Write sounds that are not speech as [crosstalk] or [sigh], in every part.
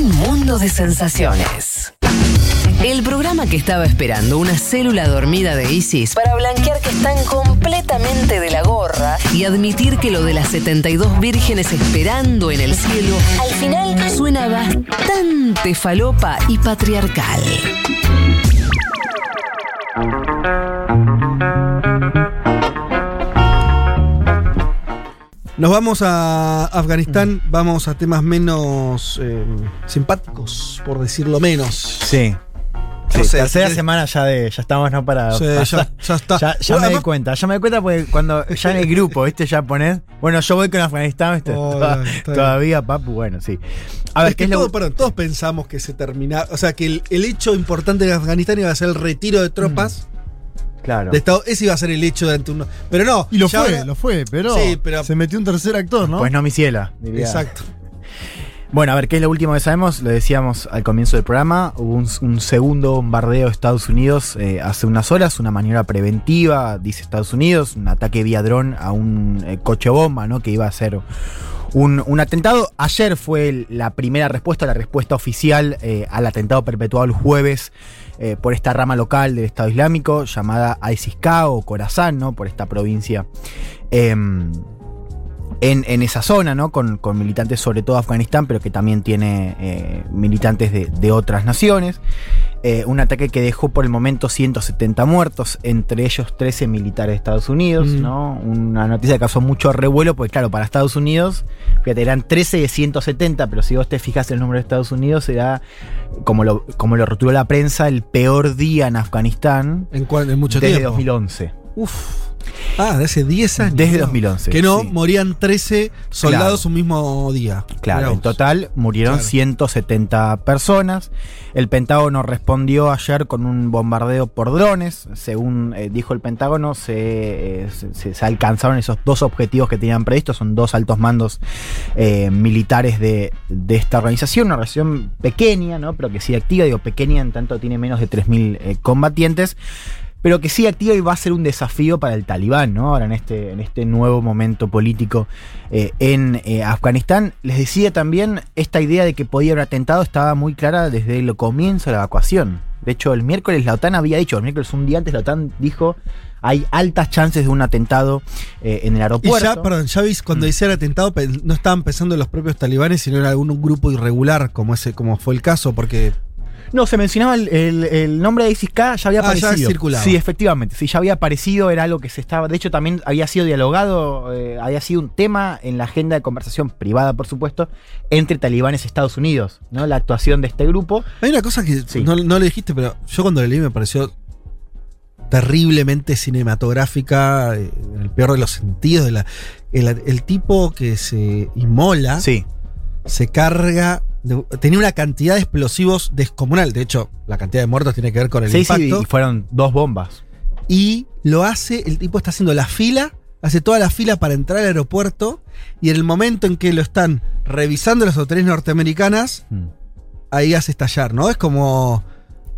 Un mundo de sensaciones. El programa que estaba esperando una célula dormida de ISIS para blanquear que están completamente de la gorra y admitir que lo de las 72 vírgenes esperando en el cielo al final suena bastante falopa y patriarcal. Nos vamos a Afganistán, vamos a temas menos eh, simpáticos, por decirlo menos. Sí. No Sí, sé, tercera sí. semana ya de ya estamos no para Sí, ya, ya está. Ya, ya Bueno, me di además- cuenta, ya me di cuenta porque cuando ya en el [laughs] grupo, ¿viste? Ya ponés, bueno, yo voy con Afganistán, ¿viste? Oh, Toda- todavía, papu, bueno, sí. A ver, es ¿qué que es lo perdón, todos pensamos que se termina, o sea, que el, el hecho importante de Afganistán iba a ser el retiro de tropas Claro. de Estado, ese iba a ser el hecho durante uno. Pero no. Y lo fue, ahora- lo fue, pero, Sí, pero- se metió un tercer actor, ¿no? Pues no mi ciela, diría. Exacto. Bueno, a ver, ¿qué es lo último que sabemos? Lo decíamos al comienzo del programa. Hubo un, un segundo bombardeo de Estados Unidos eh, hace unas horas, una maniobra preventiva, dice Estados Unidos, un ataque vía dron a un eh, coche bomba, ¿no? Que iba a ser un, un atentado. Ayer fue la primera respuesta, la respuesta oficial eh, al atentado perpetuado el jueves eh, por esta rama local del Estado Islámico llamada ISIS-K o Khorasan, ¿no? Por esta provincia. Em, en, en esa zona, ¿no? Con, con militantes sobre todo de Afganistán, pero que también tiene eh, militantes de, de otras naciones. Eh, un ataque que dejó por el momento 170 muertos, entre ellos 13 militares de Estados Unidos, Mm. ¿no? Una noticia que causó mucho revuelo, porque claro, para Estados Unidos, fíjate, eran 13 de 170, pero si vos te fijas el número de Estados Unidos, era, como lo, como lo rotuló la prensa, el peor día en Afganistán En, cuan- en mucho desde tiempo. 2011. Uf. Ah, de hace 10 años. Desde ¿no? 2011. Que no sí. morían 13 soldados un mismo día. Claro, Mirá en vos. total murieron Claro. 170 personas. El Pentágono respondió ayer con un bombardeo por drones. Según eh, dijo el Pentágono, se, eh, se- alcanzaron esos dos objetivos que tenían previstos. Son dos altos mandos eh, militares de, de esta organización. Una organización pequeña, ¿no? pero que sigue activa. Digo, pequeña en tanto tiene menos de 3.000 eh, combatientes pero que sigue activa y va a ser un desafío para el talibán, ¿no? Ahora en este, en este nuevo momento político eh, en eh, Afganistán. Les decía también, esta idea de que podía haber atentado estaba muy clara desde el comienzo de la evacuación. De hecho, el miércoles la OTAN había dicho, el miércoles un día antes la OTAN dijo, hay altas chances de un atentado eh, en el Y aeropuerto. ya, perdón, ya viste, cuando Mm. decía el atentado, no estaban pensando en los propios talibanes, sino en algún grupo irregular, como ese, como fue el caso, porque No, se mencionaba el, el- el nombre de ISIS-K, ya había Ah, ya aparecido. circulaba. Sí, efectivamente. Sí, ya había aparecido, era algo que se estaba. De hecho, también había sido dialogado, eh, había sido un tema en la agenda de conversación privada, por supuesto, entre talibanes y Estados Unidos, ¿no? La actuación de este grupo. hay una cosa que Sí. no, no le dijiste, pero yo cuando le leí me pareció terriblemente cinematográfica, eh, en el peor de los sentidos. De la, el, el tipo que se inmola, Sí. se carga, de- tenía una cantidad de explosivos descomunal. De hecho, la cantidad de muertos tiene que ver con el Sí, sí, impacto. y fueron dos bombas. y lo hace, el tipo está haciendo la fila, hace toda la fila para entrar al aeropuerto y en el momento en que lo están revisando las autoridades norteamericanas, Mm. ahí hace estallar, ¿no? Es como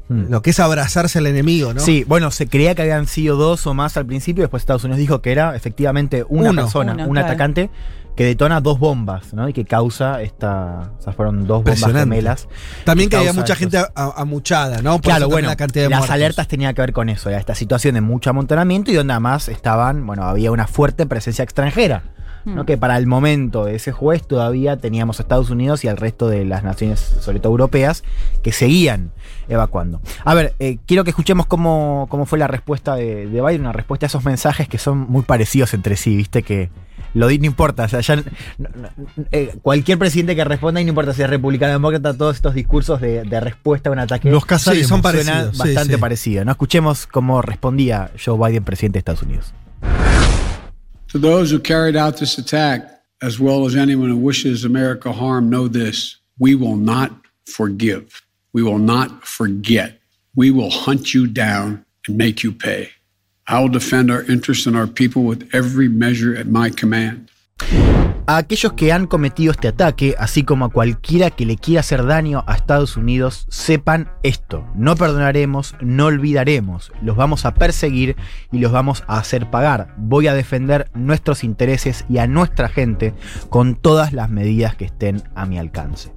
Mm. lo que es abrazarse al enemigo, ¿no? Sí, bueno, se creía que habían sido dos o más al principio, después Estados Unidos dijo que era efectivamente una Uno. persona, Uno, un claro. atacante que detona dos bombas, ¿no? Y que causa esta. O sea, fueron dos bombas gemelas. También que que había mucha estos- gente amuchada, ¿no? Por Claro, bueno, la cantidad de las muertos. alertas tenían que ver con eso, era esta situación de mucho amontonamiento y donde además estaban, bueno, había una fuerte presencia extranjera, ¿no? Mm. que para el momento de ese juez todavía teníamos a Estados Unidos y al resto de las naciones, sobre todo europeas, que seguían evacuando. A ver, eh, quiero que escuchemos cómo, cómo fue la respuesta de, de Biden, una respuesta a esos mensajes que son muy parecidos entre sí, viste que... Lo di, no importa, o sea, ya, no- no- eh, cualquier presidente que responda, y no importa si es republicano o demócrata, todos estos discursos de, de respuesta a un ataque Los. Sí, son parecidos, bastante sí. parecido. ¿no? Escuchemos cómo respondía Joe Biden, presidente de Estados Unidos. To those who carried out this attack, as well as anyone who wishes America harm, know this we will not forgive. We will not forget. We will hunt you down and make you pay. I will defend our interests and our people with every measure at my command. A aquellos que han cometido este ataque, así como a cualquiera que le quiera hacer daño a Estados Unidos, sepan esto. No perdonaremos, no olvidaremos. Los vamos a perseguir y los vamos a hacer pagar. Voy a defender nuestros intereses y a nuestra gente con todas las medidas que estén a mi alcance.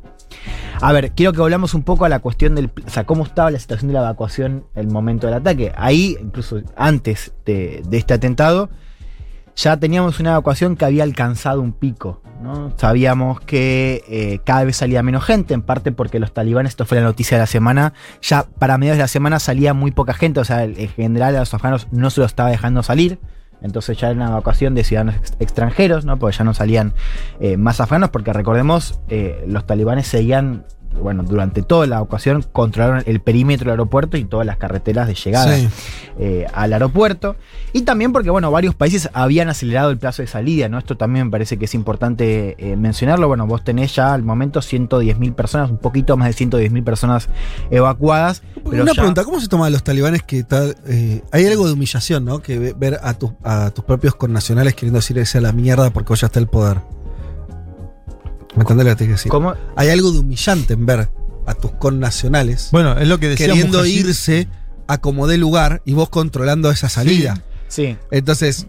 A ver, quiero que volvamos un poco a la cuestión del. O sea, cómo estaba la situación de la evacuación el momento del ataque. Ahí, incluso antes de, de este atentado, ya teníamos una evacuación que había alcanzado un pico. ¿no? Sabíamos que eh, cada vez salía menos gente, en parte porque los talibanes, esto fue la noticia de la semana, ya para mediados de la semana salía muy poca gente, o sea, en general a los afganos no se los estaba dejando salir. Entonces ya era una evacuación de ciudadanos ex- extranjeros, ¿no? Porque ya no salían eh, más afganos, porque recordemos, eh, los talibanes seguían, bueno, durante toda la evacuación controlaron el perímetro del aeropuerto y todas las carreteras de llegada Sí. eh, al aeropuerto. Y también porque, bueno, varios países habían acelerado el plazo de salida, ¿no? Esto también me parece que es importante eh, mencionarlo. Bueno, vos tenés ya al momento 110.000 personas, un poquito más de 110.000 personas evacuadas. Pero Una ya- pregunta, ¿cómo se toman los talibanes que tal? eh, hay algo de humillación, ¿no? Que ve- ver a, tus a tus propios connacionales queriendo decir esa la mierda porque hoy ya está el poder. ¿Me entendés lo que te quiero decir? ¿Cómo? Hay algo de humillante en ver a tus connacionales Bueno, es lo que decía queriendo irse a como dé lugar y vos controlando esa salida. Sí. Entonces,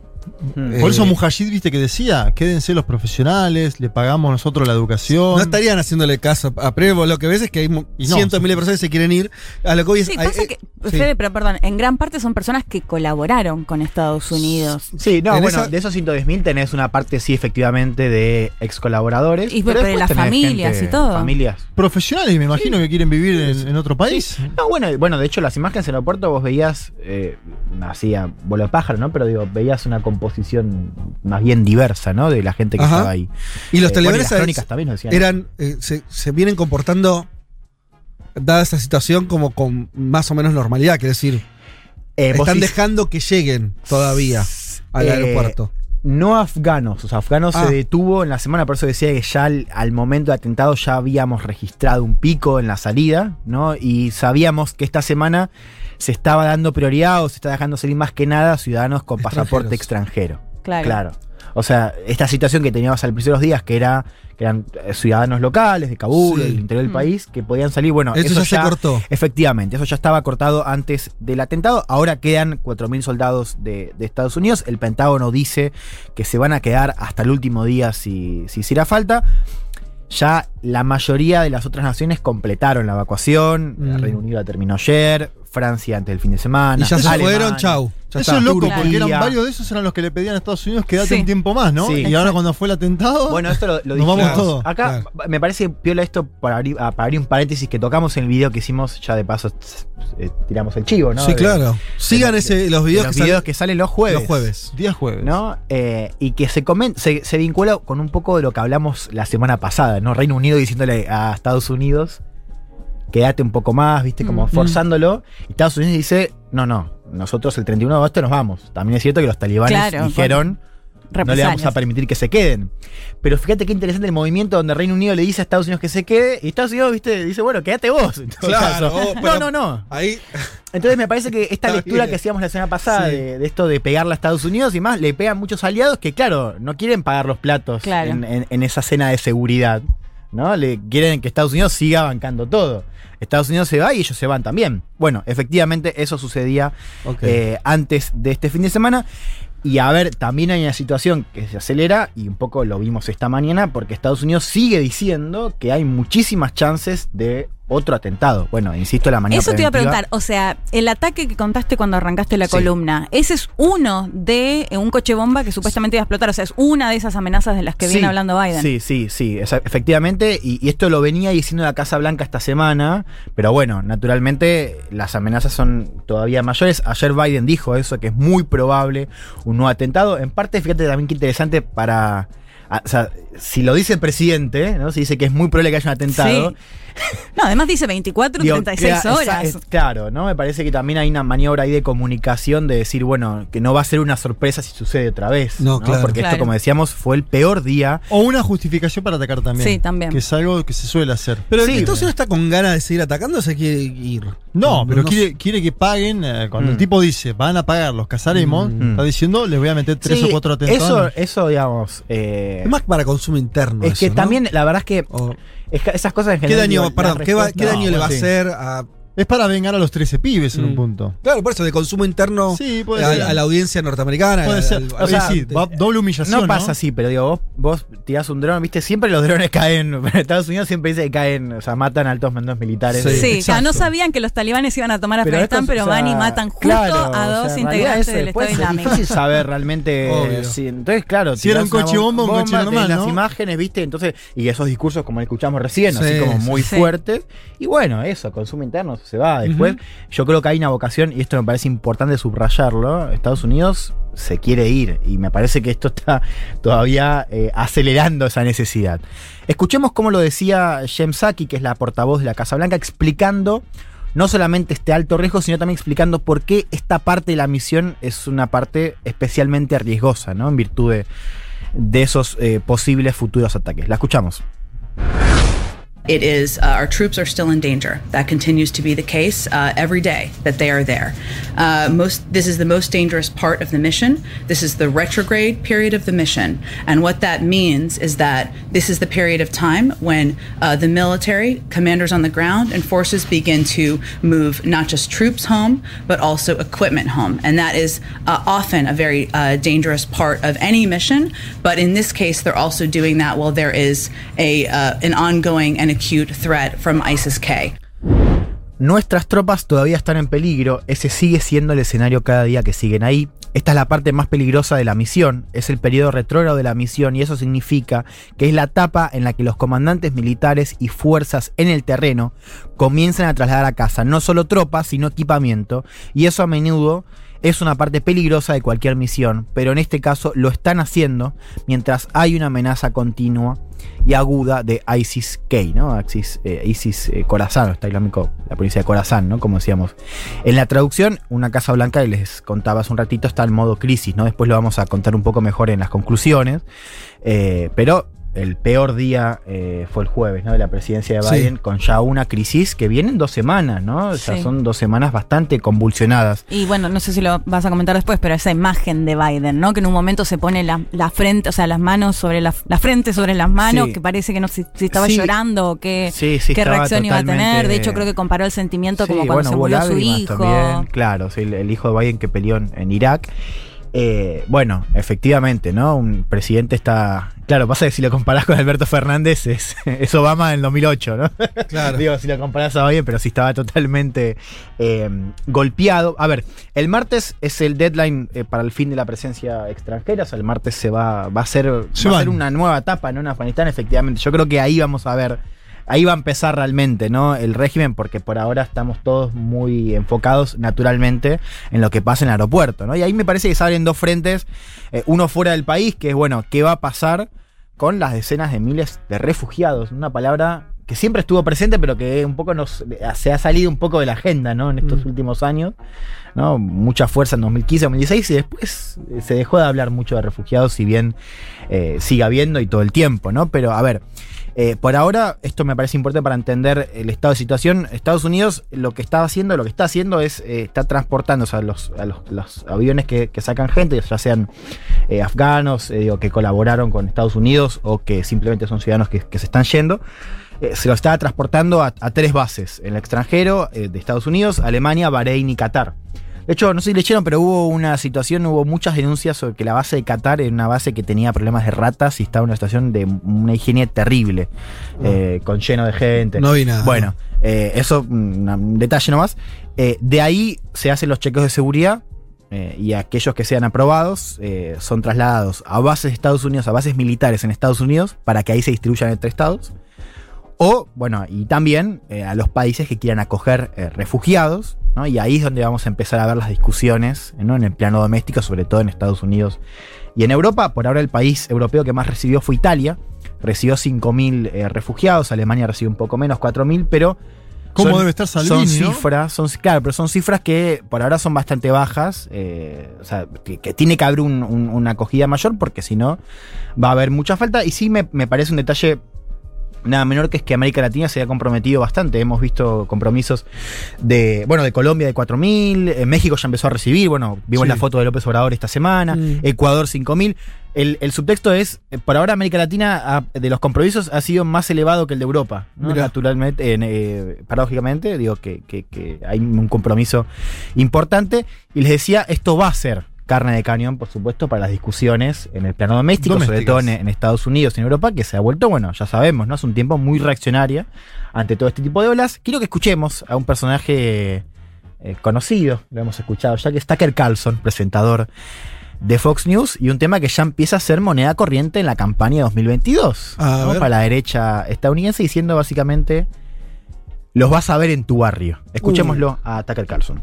Por eso Eh, Mujahid, viste que decía, quédense los profesionales, le pagamos nosotros la educación. no estarían haciéndole caso a Prevo. Lo que ves es que hay no, cientos de sí. miles de personas que se quieren ir. A lo que hoy es. Sí, hay- pasa eh, que, sí. Fede, pero perdón, en gran parte son personas que colaboraron con Estados Unidos. Sí, no, En bueno, esa- de esos 110.000 tenés una parte, sí, efectivamente, de ex colaboradores. Y pero de después las familias gente- y todo. Familias. Profesionales, me imagino que quieren vivir en, en otro país. No, bueno, bueno, de hecho, las imágenes en el aeropuerto vos veías, eh, así a vuelo de pájaro, ¿no? Pero digo, veías una composición más bien diversa, ¿no? De la gente que Ajá. estaba ahí. Y los Eh, bueno, las también nos decían. eran eh, se, se vienen comportando dada esa situación como con más o menos normalidad, quiere decir, Eh, están dejando que lleguen todavía al Eh, aeropuerto. No afganos, o sea, afganos Ah. se detuvo en la semana, por eso decía que ya al, al momento de atentado ya habíamos registrado un pico en la salida, ¿no? Y sabíamos que esta semana se estaba dando prioridad o se está dejando salir más que nada ciudadanos con pasaporte extranjero. Claro. Claro. O sea, esta situación que teníamos al principio de los días, que era que eran eh, ciudadanos locales de Kabul, Sí. del interior del Mm. país, que podían salir, bueno, Eso, ya, se cortó. Efectivamente, eso ya estaba cortado antes del atentado. Ahora quedan 4.000 soldados de, de Estados Unidos. El Pentágono dice que se van a quedar hasta el último día si, si hiciera falta. Ya la mayoría de las otras naciones completaron la evacuación. Mm. El Reino Unido la terminó ayer. Francia antes del fin de semana. Y ya se Alemania. fueron, chau. Ya Eso está. es loco, Turquía. porque eran varios de esos eran los que le pedían a Estados Unidos quédate Sí. un tiempo más, ¿no? Sí. y ahora cuando fue el atentado. Bueno, esto lo, lo Nos vamos dijimos. todos, Acá claro. me parece piola esto para abrir, ah, para abrir un paréntesis que tocamos en el video que hicimos, ya de paso eh, tiramos el chivo, ¿no? Sí, De- claro. Sigan de- ese, los de videos los que videos salen que salen los jueves. los jueves. día jueves. ¿no? Eh, y que se, comen- se, se vincula con un poco de lo que hablamos la semana pasada, ¿no? Reino Unido diciéndole a Estados Unidos, quédate un poco más, ¿viste? Como Mm. forzándolo. Y Estados Unidos dice, no, no, nosotros el 31 de agosto nos vamos. También es cierto que los talibanes Claro, dijeron, no le vamos a permitir que se queden. Pero fíjate qué interesante el movimiento donde Reino Unido le dice a Estados Unidos que se quede, y Estados Unidos, ¿viste? Dice, bueno, quédate vos. Claro, caso. oh, no, no, no. Ahí. Entonces me parece que esta [laughs] lectura bien. que hacíamos la semana pasada Sí. de, de esto de pegarle a Estados Unidos y más, le pegan muchos aliados que, claro, no quieren pagar los platos Claro. en, en- en esa cena de seguridad. ¿No? Le quieren que Estados Unidos siga bancando todo. Estados Unidos se va y ellos se van también. Bueno, efectivamente eso sucedía eh, antes de este fin de semana. Y a ver, también hay una situación que se acelera, y un poco lo vimos esta mañana, porque Estados Unidos sigue diciendo que hay muchísimas chances de otro atentado. Bueno, insisto, la manera Eso te iba a preguntar, o sea, el ataque que contaste cuando arrancaste la Sí. columna, ese es uno de eh, un coche bomba que supuestamente iba a explotar, o sea, es una de esas amenazas de las que viene hablando Biden. Sí, sí, sí, efectivamente, y, y esto lo venía diciendo la Casa Blanca esta semana, pero bueno, naturalmente las amenazas son todavía mayores. Ayer Biden dijo eso, que es muy probable un nuevo atentado. En parte, fíjate también qué interesante para... O sea, si lo dice el presidente, ¿no? Si dice que es muy probable que haya un atentado. Sí. No, además dice 24, Digo, 36 crea- horas. es- claro, ¿no? Me parece que también hay una maniobra ahí de comunicación de decir, bueno, que no va a ser una sorpresa si sucede otra vez. No, claro. Porque Claro. esto, como decíamos, fue el peor día. O una justificación para atacar también. Sí, también. Que es algo que se suele hacer. Pero Sí, entonces no está con ganas de seguir atacando o se quiere ir. No, pero quiere, quiere que paguen. eh, cuando Mm. el tipo dice, van a pagar, los casaremos, Mm. está diciendo, les voy a meter tres Sí, o cuatro atentados. eso digamos. eh, Es más para consumo interno. es que también, la verdad es que O- es que esas cosas en ¿Qué general. daño, digo, la perdón, ¿qué, va- respuesta- qué daño No, le va a sí. hacer a Es para vengar a los 13 pibes en un Mm. punto. Claro, por eso, de consumo interno Sí, puede a, ser. a la audiencia norteamericana. Puede al- ser. al- O sea, va- doble humillación. No pasa así, pero digo, vos, vos tirás un dron, viste, siempre los drones caen, [laughs] en Estados Unidos siempre dice que caen, o sea, matan a altos mandos militares. Sí. Sí, o sea, no sabían que los talibanes iban a tomar Pero Afganistán, estos, pero o sea, van y matan justo claro, a o sea, dos en realidad integrantes del Estado Es Islámico. difícil saber realmente. [laughs] Obvio. sí, entonces, claro, Si era un coche bomba, un coche normal, Las ¿no? imágenes, viste, entonces, y esos discursos como escuchamos recién, así Sí, como sí, muy sí. fuertes. Y bueno, eso, consumo interno se va. Después, yo creo que hay una vocación, y esto me parece importante subrayarlo. Estados Unidos se quiere ir, y me parece que esto está todavía eh, acelerando esa necesidad. Escuchemos cómo lo decía Jem Psaki, que es la portavoz de la Casa Blanca, explicando no solamente este alto riesgo, sino también explicando por qué esta parte de la misión es una parte especialmente riesgosa, ¿no? En virtud de, de esos eh, posibles futuros ataques. La escuchamos. It is uh, our troops are still in danger. That continues to be the case uh, every day that they are there. Uh, most this is the most dangerous part of the mission. This is the retrograde period of the mission, and what that means is that this is the period of time when uh, the military, commanders on the ground, and forces begin to move not just troops home but also equipment home, and that is uh, often a very uh, dangerous part of any mission. But in this case, they're also doing that while there is a an ongoing and threat from ISIS-K. Nuestras tropas todavía están en peligro, ese sigue siendo el escenario cada día que siguen ahí. Esta es la parte más peligrosa de la misión, es el periodo retrógrado de la misión y eso significa que es la etapa en la que los comandantes militares y fuerzas en el terreno comienzan a trasladar a casa no solo tropas, sino equipamiento y eso a menudo es una parte peligrosa de cualquier misión, pero en este caso lo están haciendo mientras hay una amenaza continua y aguda de ISIS-K, ¿no? ISIS, eh, ISIS eh, Khorasan, está islámico, la provincia de Khorasan, ¿no? Como decíamos. En la traducción, una Casa Blanca, y les contaba hace un ratito, está en modo crisis, ¿no? Después lo vamos a contar un poco mejor en las conclusiones. Eh, pero el peor día eh, fue el jueves, ¿no? De la presidencia de Sí. Biden, con ya una crisis que viene en dos semanas, ¿no? O sea, Sí. son dos semanas bastante convulsionadas. Y bueno, no sé si lo vas a comentar después, pero esa imagen de Biden, ¿no? Que en un momento se pone la, la frente, o sea, las manos sobre la, la frente sobre las manos, Sí. que parece que no sé si estaba Sí. llorando o qué, Sí, sí, qué reacción iba a tener. De hecho, creo que comparó el sentimiento como cuando bueno, se murió su hijo. también, claro, sí, el, el hijo de Biden que peleó en, en Irak. Eh, bueno, efectivamente, ¿no? Un presidente está. Claro, pasa que si lo comparás con Alberto Fernández es, [laughs] es Obama en 2008, ¿no? Claro. [laughs] Digo, si lo comparás a Biden, pero sí estaba totalmente eh, golpeado. A ver, el martes es el deadline eh, para el fin de la presencia extranjera. O sea, el martes se va, va a ser, Se va a ser una nueva etapa ¿no? en Afganistán, efectivamente. Yo creo que ahí vamos a ver ahí va a empezar realmente, ¿no? El régimen, porque por ahora estamos todos muy enfocados naturalmente en lo que pasa en el aeropuerto, ¿no? Y ahí me parece que se abren dos frentes, eh, uno fuera del país, que es, bueno, ¿qué va a pasar con las decenas de miles de refugiados? Una palabra que siempre estuvo presente, pero que un poco nos, se ha salido un poco de la agenda, ¿no? En estos Mm. últimos años, ¿no? Mucha fuerza en 2015, 2016, y después eh, se dejó de hablar mucho de refugiados, si bien eh, sigue habiendo y todo el tiempo, ¿no? Pero, a ver, eh, por ahora, esto me parece importante para entender el estado de situación. Estados Unidos lo que está haciendo, lo que está haciendo es, eh, está transportando o sea, los, a los, los aviones que, que sacan gente, ya sean afganos, digo, que colaboraron con Estados Unidos o que simplemente son ciudadanos que, que se están yendo. Eh, se lo está transportando a, a tres bases en el extranjero eh, de Estados Unidos, Alemania, Bahrein y Qatar. De hecho, no sé si leyeron, pero hubo una situación, hubo muchas denuncias sobre que la base de Qatar era una base que tenía problemas de ratas y estaba en una situación de una higiene terrible, eh, con lleno de gente. No vi nada. Bueno, eh, eso, un, un detalle nomás. Eh, de ahí se hacen los chequeos de seguridad y aquellos que sean aprobados son trasladados a bases de Estados Unidos, a bases militares en Estados Unidos, para que ahí se distribuyan entre estados. O, bueno, y también eh, a los países que quieran acoger eh, refugiados, ¿no? Y ahí es donde vamos a empezar a ver las discusiones, ¿no? En el plano doméstico, sobre todo en Estados Unidos y en Europa. Por ahora el país europeo que más recibió fue Italia. Recibió 5.000 eh, refugiados, Alemania recibió un poco menos, 4.000, pero... ¿Cómo son- debe estar Salvini, Son cifras, son, claro, pero son cifras que por ahora son bastante bajas. eh, o sea, que, que tiene que haber un- un- una acogida mayor porque si no va a haber mucha falta. Y sí me, me parece un detalle nada menor que es que América Latina se ha comprometido bastante. Hemos visto compromisos de, bueno, de Colombia de 4.000, eh, México ya empezó a recibir, bueno, vimos Sí. la foto de López Obrador esta semana, Mm. Ecuador 5.000. El, el subtexto es, eh, por ahora América Latina ha- de los compromisos ha sido más elevado que el de Europa. Naturalmente, en, eh, paradójicamente, digo que, que- que hay un compromiso importante. Y les decía, esto va a ser carne de cañón, por supuesto, para las discusiones en el plano doméstico, sobre todo en, en Estados Unidos y en Europa, que se ha vuelto, bueno, ya sabemos, ¿no? Es un tiempo muy reaccionaria ante todo este tipo de olas. Quiero que escuchemos a un personaje eh, conocido, lo hemos escuchado ya, que es Tucker Carlson, presentador de Fox News, y un tema que ya empieza a ser moneda corriente en la campaña de 2022, A ¿no? para la derecha estadounidense, diciendo básicamente, los vas a ver en tu barrio. Escuchémoslo a Tucker Carlson.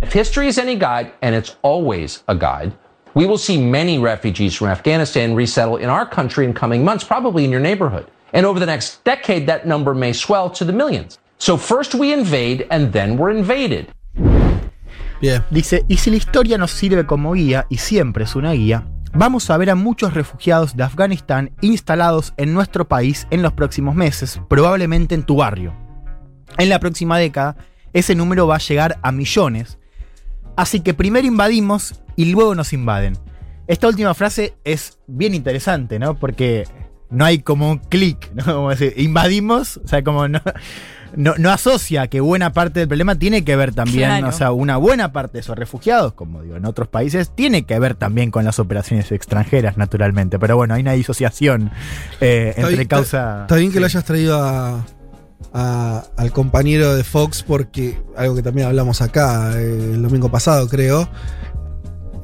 If history is any guide, and it's always a guide, we will see many refugees from Afghanistan resettle in our country in coming months, probably in your neighborhood. And over the next decade, that number may swell to the millions. So first we invade, and then we're invaded. Bien. Dice, y si la historia nos sirve como guía, y siempre es una guía, vamos a ver a muchos refugiados de Afganistán instalados en nuestro país en los próximos meses, probablemente en tu barrio. En la próxima década, ese número va a llegar a millones. Así que primero invadimos y luego nos invaden. Esta última frase es bien interesante, ¿no? Porque no hay como un clic, ¿no? [laughs] Como decir, invadimos, o sea, como no, no, no asocia que buena parte del problema tiene que ver también, Claro. o sea, una buena parte de esos refugiados, como digo, en otros países, tiene que ver también con las operaciones extranjeras, naturalmente. Pero bueno, hay una disociación eh, entre bien- causa. Está bien que sí. lo hayas traído a, a- al compañero de Fox porque algo que también hablamos acá eh, el domingo pasado, creo.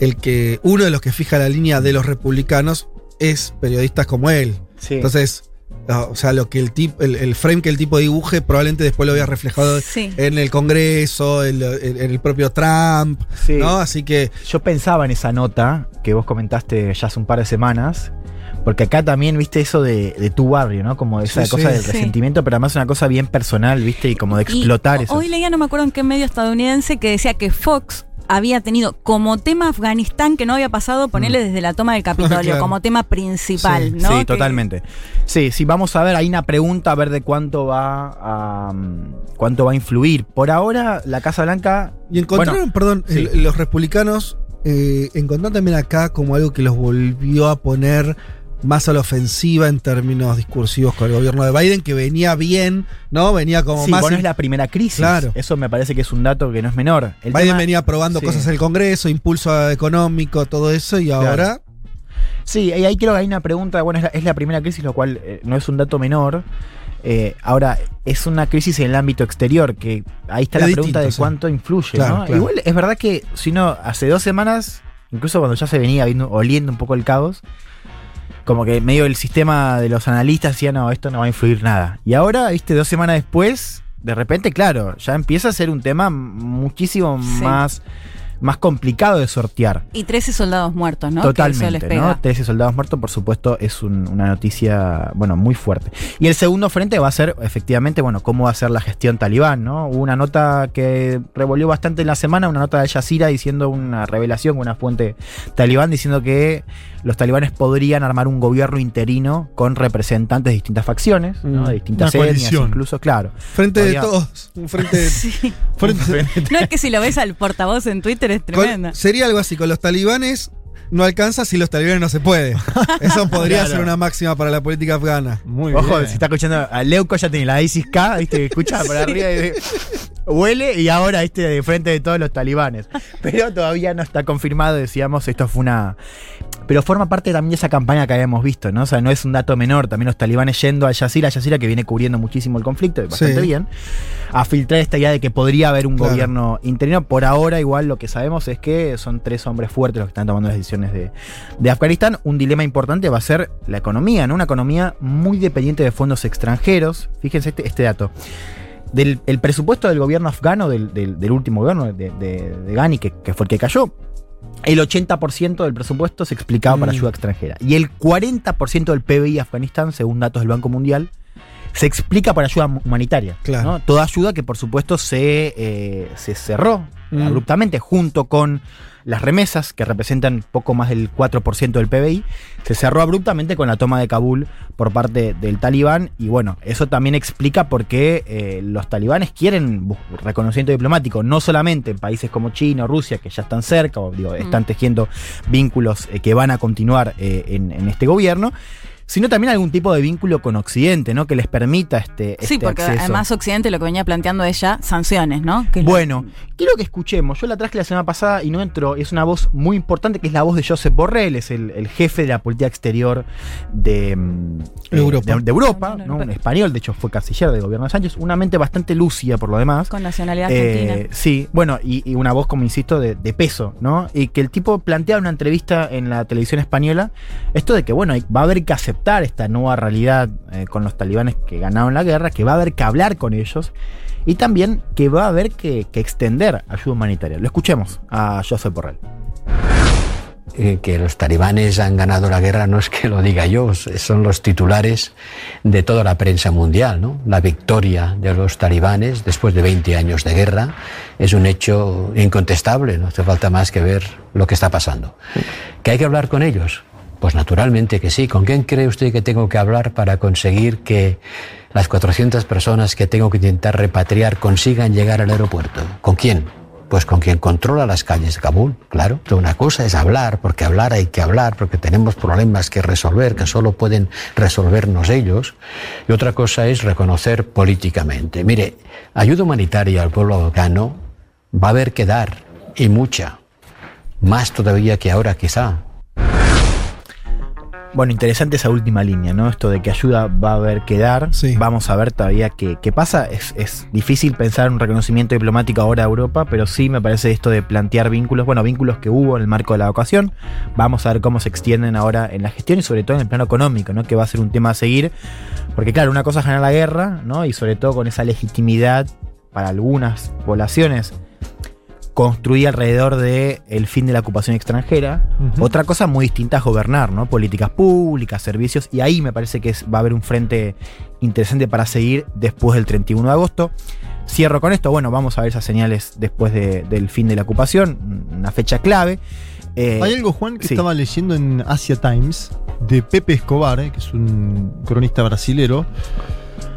El que uno de los que fija la línea de los republicanos es periodistas como él. Sí. Entonces, ah, o sea, lo que el tipo, el, el frame que el tipo dibuje probablemente después lo vea reflejado Sí. en el Congreso, en, en- en el propio Trump, Sí. ¿no? Así que Yo pensaba en esa nota que vos comentaste ya hace un par de semanas. Porque acá también viste eso de, de tu barrio, ¿no? Como esa Sí, cosa sí. del Sí. resentimiento, pero además una cosa bien personal, viste, y como de explotar Y eso. Hoy leía, no me acuerdo en qué medio estadounidense, que decía que Fox había tenido como tema Afganistán que no había pasado, ponerle desde la toma del Capitolio, [laughs] Claro. como tema principal, Sí. ¿no? Sí, Que- totalmente. Sí, sí, vamos a ver, hay una pregunta a ver de cuánto va a mm, cuánto va a influir. Por ahora, la Casa Blanca. Y encontraron, Bueno, perdón, sí. el- los republicanos eh, encontraron también acá como algo que los volvió a poner más a la ofensiva en términos discursivos con el gobierno de Biden, que venía bien, ¿no? Venía como sí, más. bueno, es la primera crisis. Claro. Eso me parece que es un dato que no es menor. El Biden tema- venía aprobando sí. cosas en el Congreso, impulso económico, todo eso, y ahora. Sí, y ahí creo que hay una pregunta, bueno, es la, es la primera crisis, lo cual eh, no es un dato menor. Eh, ahora, es una crisis en el ámbito exterior, que ahí está Es la distinto, pregunta de sí. cuánto influye, Claro, ¿no? claro. Igual es verdad que si no, hace dos semanas, incluso cuando ya se venía viendo, oliendo un poco el caos, como que medio el sistema de los analistas decía, no, esto no va a influir nada. Y ahora, viste, dos semanas después, de repente, claro, ya empieza a ser un tema muchísimo Sí. más, más complicado de sortear. Y 13 soldados muertos, ¿no? Totalmente. ¿no? 13 soldados muertos, por supuesto, es un- una noticia, bueno, muy fuerte. Y el segundo frente va a ser, efectivamente, bueno, cómo va a ser la gestión talibán, ¿no? Hubo una nota que revolvió bastante en la semana, una nota de Jazeera diciendo una revelación, una fuente talibán diciendo que los talibanes podrían armar un gobierno interino con representantes de distintas facciones, ¿no? Mm. De distintas Una etnias, coalición. incluso, claro. Frente de todos. Un frente [laughs] de- Sí. frente- [laughs] No es que si lo ves al portavoz en Twitter es con- tremenda. sería algo así, con los talibanes no alcanza si los talibanes no se puede. [laughs] Eso podría Claro. ser una máxima para la política afgana. Muy Ojo, bien. si está escuchando a Leuco ya tiene la ISIS K, viste, escucha por arriba y huele y ahora viste de frente de todos los talibanes. Pero todavía no está confirmado, decíamos, esto fue una. Pero forma parte también de esa campaña que habíamos visto, ¿no? O sea, no es un dato menor, también los talibanes yendo a Al Jazeera que viene cubriendo muchísimo el conflicto, bastante Sí. bien, a filtrar esta idea de que podría haber un Claro. gobierno interino. Por ahora, igual lo que sabemos es que son tres hombres fuertes los que están tomando las decisiones de, de Afganistán. Un dilema importante va a ser la economía, ¿no? Una economía muy dependiente de fondos extranjeros. Fíjense este, este dato. Del el presupuesto del gobierno afgano, del, del- del último gobierno de, de- de Ghani, que, que fue el que cayó, el 80% del presupuesto se explicaba para Mm. ayuda extranjera. Y el 40% del PBI de Afganistán, según datos del Banco Mundial, se explica para ayuda humanitaria. Claro. ¿no? Toda ayuda que, por supuesto, se, eh, se cerró Mm. abruptamente, junto con las remesas, que representan poco más del 4% del PBI, se cerró abruptamente con la toma de Kabul por parte del talibán. Y bueno, eso también explica por qué eh, los talibanes quieren reconocimiento diplomático, no solamente en países como China o Rusia, que ya están cerca, o digo, están tejiendo vínculos eh, que van a continuar eh, en, en este gobierno. Sino también algún tipo de vínculo con Occidente, ¿no? Que les permita este, Sí, este porque acceso. además Occidente lo que venía planteando ella, sanciones, ¿no? Que es lo- Bueno, quiero que escuchemos. Yo la traje la semana pasada y no entró. Es una voz muy importante que es la voz de Josep Borrell, es el, el jefe de la política exterior de mm, eh, Europa. de- de Europa, ¿no? Un español, de hecho fue canciller del gobierno de Sánchez. Una mente bastante lúcida por lo demás. con nacionalidad Eh, argentina. sí, bueno, y, y una voz, como insisto, de, de peso, ¿no? Y que el tipo plantea en una entrevista en la televisión española esto de que, bueno, hay- va a haber que aceptar esta nueva realidad eh, con los talibanes que ganaron la guerra, que va a haber que hablar con ellos y también que va a haber que, que extender ayuda humanitaria. Lo escuchemos a Josep Borrell. eh, que los talibanes han ganado la guerra no es que lo diga yo, son los titulares de toda la prensa mundial. ¿no? La victoria de los talibanes después de 20 años de guerra es un hecho incontestable, no hace falta más que ver lo que está pasando. ¿Que hay que hablar con ellos? Pues naturalmente que sí. ¿Con quién cree usted que tengo que hablar para conseguir que las 400 personas que tengo que intentar repatriar consigan llegar al aeropuerto? ¿Con quién? Pues con quien controla las calles de Kabul, claro. Una cosa es hablar, porque hablar hay que hablar, porque tenemos problemas que resolver, que solo pueden resolvernos ellos. Y otra cosa es reconocer políticamente. Mire, ayuda humanitaria al pueblo afgano va a haber que dar, y mucha. Más todavía que ahora quizá. Bueno, interesante esa última línea, ¿no? Esto de que ayuda va a haber que dar. Sí. Vamos a ver todavía qué, qué pasa. Es, es difícil pensar en un reconocimiento diplomático ahora a Europa, pero sí me parece esto de plantear vínculos, bueno, vínculos que hubo en el marco de la ocasión. Vamos a ver cómo se extienden ahora en la gestión y sobre todo en el plano económico, ¿no? Que va a ser un tema a seguir. Porque claro, una cosa es ganar la guerra, ¿no? Y sobre todo con esa legitimidad para algunas poblaciones construida alrededor de el fin de la ocupación extranjera. Otra cosa muy distinta es gobernar, ¿no? Políticas públicas, servicios, y ahí me parece que es- va a haber un frente interesante para seguir después del 31 de agosto. Cierro con esto, bueno, vamos a ver esas señales después de- del fin de la ocupación, una fecha clave. Eh, Hay algo, Juan, que sí. estaba leyendo en Asia Times de Pepe Escobar, eh, que es un cronista brasilero.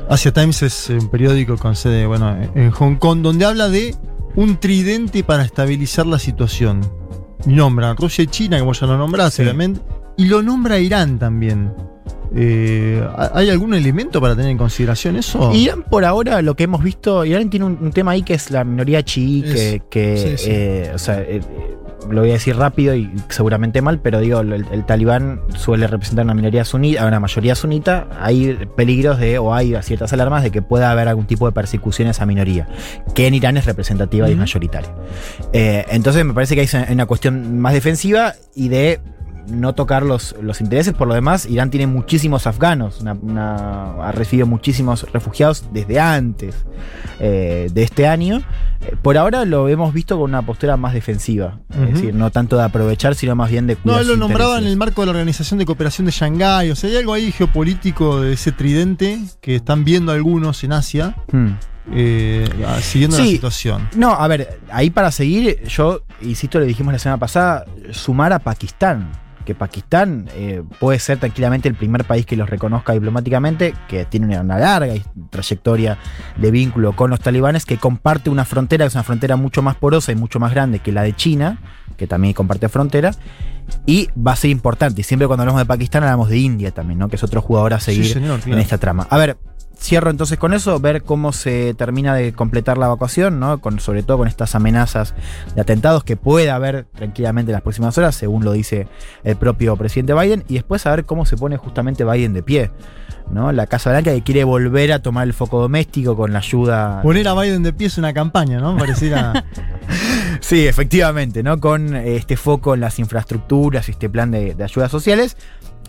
Asia Times es un periódico con sede bueno, en Hong Kong, donde habla de un tridente para estabilizar la situación. Y nombra Rusia y China, como ya lo nombraste, Sí. obviamente, y lo nombra Irán también. Eh, ¿Hay algún elemento para tener en consideración eso? Irán por ahora, lo que hemos visto, Irán tiene un, un tema ahí que es la minoría chií, que, Es- que, sí, sí. eh, o sea, eh, lo voy a decir rápido y seguramente mal, pero digo, el, el talibán suele representar una minoría sunita, una mayoría sunita, hay peligros de, o hay ciertas alarmas de que pueda haber algún tipo de persecución a esa minoría, que en Irán es representativa y es Ujú. mayoritaria. Eh, entonces me parece que hay una cuestión más defensiva y de no tocar los, los intereses. Por lo demás, Irán tiene muchísimos afganos, una- una- ha recibido muchísimos refugiados desde antes eh, de este año. Eh, por ahora lo hemos visto con una postura más defensiva, es decir, no tanto de aprovechar, sino más bien de No, cuidar él lo nombraba en el marco de la Organización de Cooperación de Shanghái. O sea, hay algo ahí geopolítico de ese tridente que están viendo algunos en Asia, Hmm. eh, siguiendo la situación. No, a ver, ahí para seguir, yo, insisto, le dijimos la semana pasada, sumar a Pakistán. Que Pakistán eh, puede ser tranquilamente el primer país que los reconozca diplomáticamente, que tiene una, larga trayectoria de vínculo con los talibanes, que comparte una frontera, que es una frontera mucho más porosa y mucho más grande que la de China, que también comparte frontera, y va a ser importante. Y siempre cuando hablamos de Pakistán hablamos de India también, ¿no? Que es otro jugador a seguir Sí, señor, claro. en esta trama. A ver, cierro entonces con eso, ver cómo se termina de completar la evacuación, ¿no? Con, sobre todo con estas amenazas de atentados que puede haber tranquilamente en las próximas horas, según lo dice el propio presidente Biden, y después a ver cómo se pone justamente Biden de pie. ¿no? La Casa Blanca que quiere volver a tomar el foco doméstico con la ayuda. Poner a Biden de pie es una campaña, ¿no? Pareciera. [laughs] Sí, efectivamente, ¿no? Con este foco en las infraestructuras y este plan de, de ayudas sociales.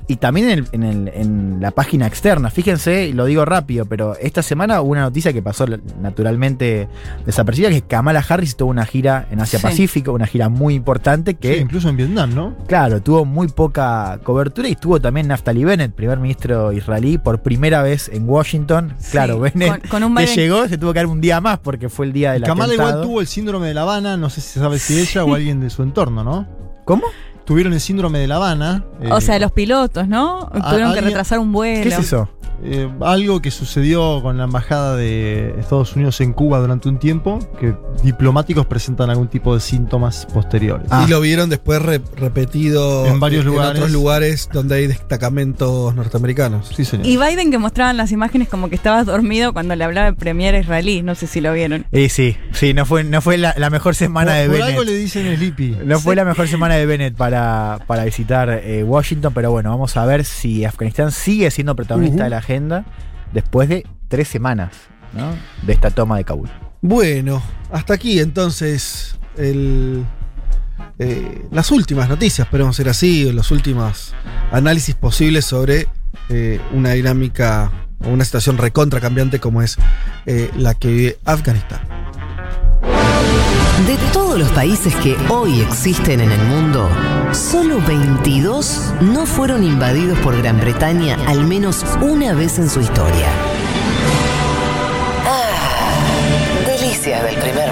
Y también en, el- en el- en la página externa. Fíjense, y lo digo rápido, pero esta semana hubo una noticia que pasó naturalmente desapercibida, que Kamala Harris tuvo una gira en Asia Sí. Pacífico, una gira muy importante que, Sí, incluso en Vietnam, ¿no? claro, tuvo muy poca cobertura y estuvo también Naftali Bennett, primer ministro israelí, por primera vez en Washington. Claro, Bennett, con- con un que Biden- llegó, se tuvo que dar un día más porque fue el día del Kamala igual tuvo el síndrome de La Habana, no sé si se sabe si ella o alguien de su entorno, ¿no? ¿Cómo? Tuvieron el síndrome de La Habana. O eh, sea, los pilotos, ¿no? Tuvieron que retrasar un vuelo. ¿Qué es eso? eh, algo que sucedió con la embajada de Estados Unidos en Cuba durante un tiempo, que diplomáticos presentan algún tipo de síntomas posteriores. Ah. Y lo vieron después re- repetido En varios en lugares. otros lugares donde hay destacamentos norteamericanos. Sí, señor. Y Biden que mostraban las imágenes como que estabas dormido cuando le hablaba el premier israelí. No sé si lo vieron. Eh, sí, sí, no fue, no fue la, la mejor semana de por, por Bennett. algo le dicen Sleepy. No fue la mejor semana de Bennett para, para visitar eh, Washington, pero bueno, vamos a ver si Afganistán sigue siendo protagonista de la agenda después de tres semanas ¿no? de esta toma de Kabul. Bueno, hasta aquí entonces el, eh, las últimas noticias, esperemos ser así, los últimos análisis posibles sobre eh, una dinámica o una situación recontra cambiante como es eh, la que vive Afganistán. De todos los países que hoy existen en el mundo, solo 22 no fueron invadidos por Gran Bretaña al menos una vez en su historia. Ah, delicias del primer